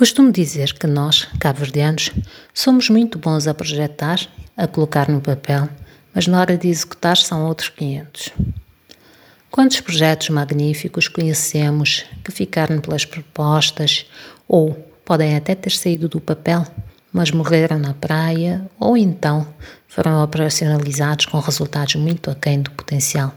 Costumo dizer que nós, cabo-verdianos, somos muito bons a projetar, a colocar no papel, mas na hora de executar são outros 500. Quantos projetos magníficos conhecemos que ficaram pelas propostas ou podem até ter saído do papel, mas morreram na praia ou então foram operacionalizados com resultados muito aquém do potencial?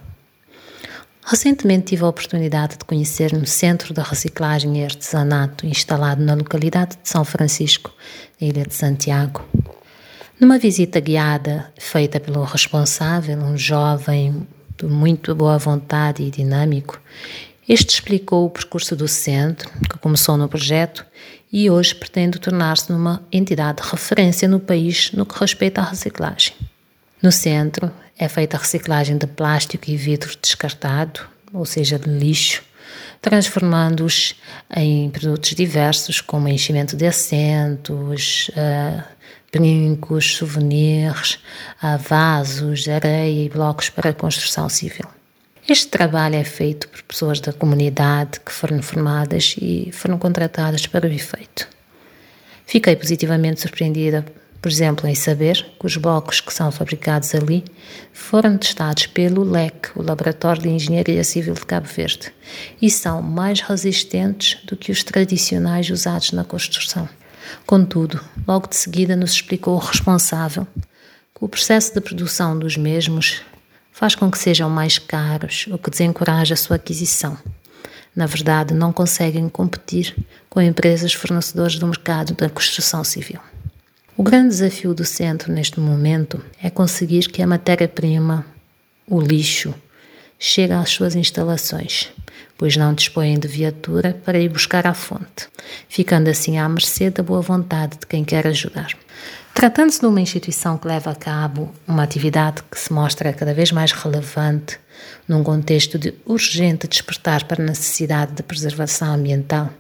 Recentemente tive a oportunidade de conhecer no Centro da Reciclagem e Artesanato, instalado na localidade de São Francisco, na Ilha de Santiago. Numa visita guiada feita pelo responsável, um jovem de muito boa vontade e dinâmico, este explicou o percurso do centro, que começou no projeto e hoje pretende tornar-se numa entidade de referência no país no que respeita à reciclagem. No centro é feita a reciclagem de plástico e vidro descartado, ou seja, de lixo, transformando-os em produtos diversos, como enchimento de assentos, uh, brincos, souvenirs, uh, vasos, areia e blocos para construção civil. Este trabalho é feito por pessoas da comunidade que foram formadas e foram contratadas para o efeito. Fiquei positivamente surpreendida por exemplo, em saber que os blocos que são fabricados ali foram testados pelo LEC, o Laboratório de Engenharia Civil de Cabo Verde, e são mais resistentes do que os tradicionais usados na construção. Contudo, logo de seguida nos explicou o responsável que o processo de produção dos mesmos faz com que sejam mais caros, o que desencoraja a sua aquisição. Na verdade, não conseguem competir com empresas fornecedoras do mercado da construção civil. O grande desafio do centro neste momento é conseguir que a matéria-prima, o lixo, chegue às suas instalações, pois não dispõem de viatura para ir buscar à fonte, ficando assim à mercê da boa vontade de quem quer ajudar. Tratando-se de uma instituição que leva a cabo uma atividade que se mostra cada vez mais relevante num contexto de urgente despertar para a necessidade de preservação ambiental,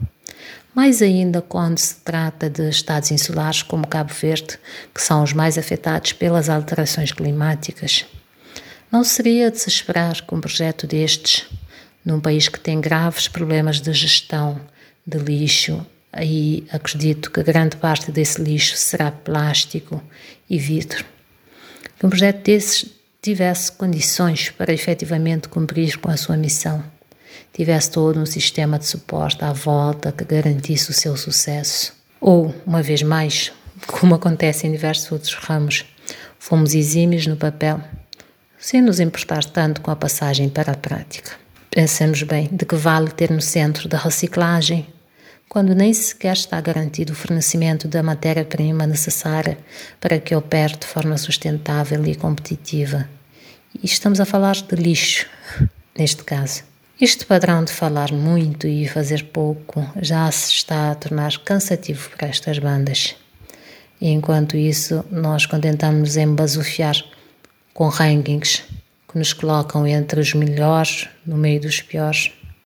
mais ainda quando se trata de estados insulares como Cabo Verde, que são os mais afetados pelas alterações climáticas. Não seria de se esperar que um projeto destes, num país que tem graves problemas de gestão de lixo, aí acredito que grande parte desse lixo será plástico e vidro, que um projeto desses tivesse condições para efetivamente cumprir com a sua missão tivesse todo um sistema de suporte à volta que garantisse o seu sucesso. Ou, uma vez mais, como acontece em diversos outros ramos, fomos exímios no papel, sem nos importar tanto com a passagem para a prática. Pensemos bem de que vale ter no centro da reciclagem quando nem sequer está garantido o fornecimento da matéria-prima necessária para que opere de forma sustentável e competitiva. E estamos a falar de lixo, neste caso. Este padrão de falar muito e fazer pouco já se está a tornar cansativo para estas bandas. E enquanto isso, nós contentamos em basofiar com rankings que nos colocam entre os melhores no meio dos piores.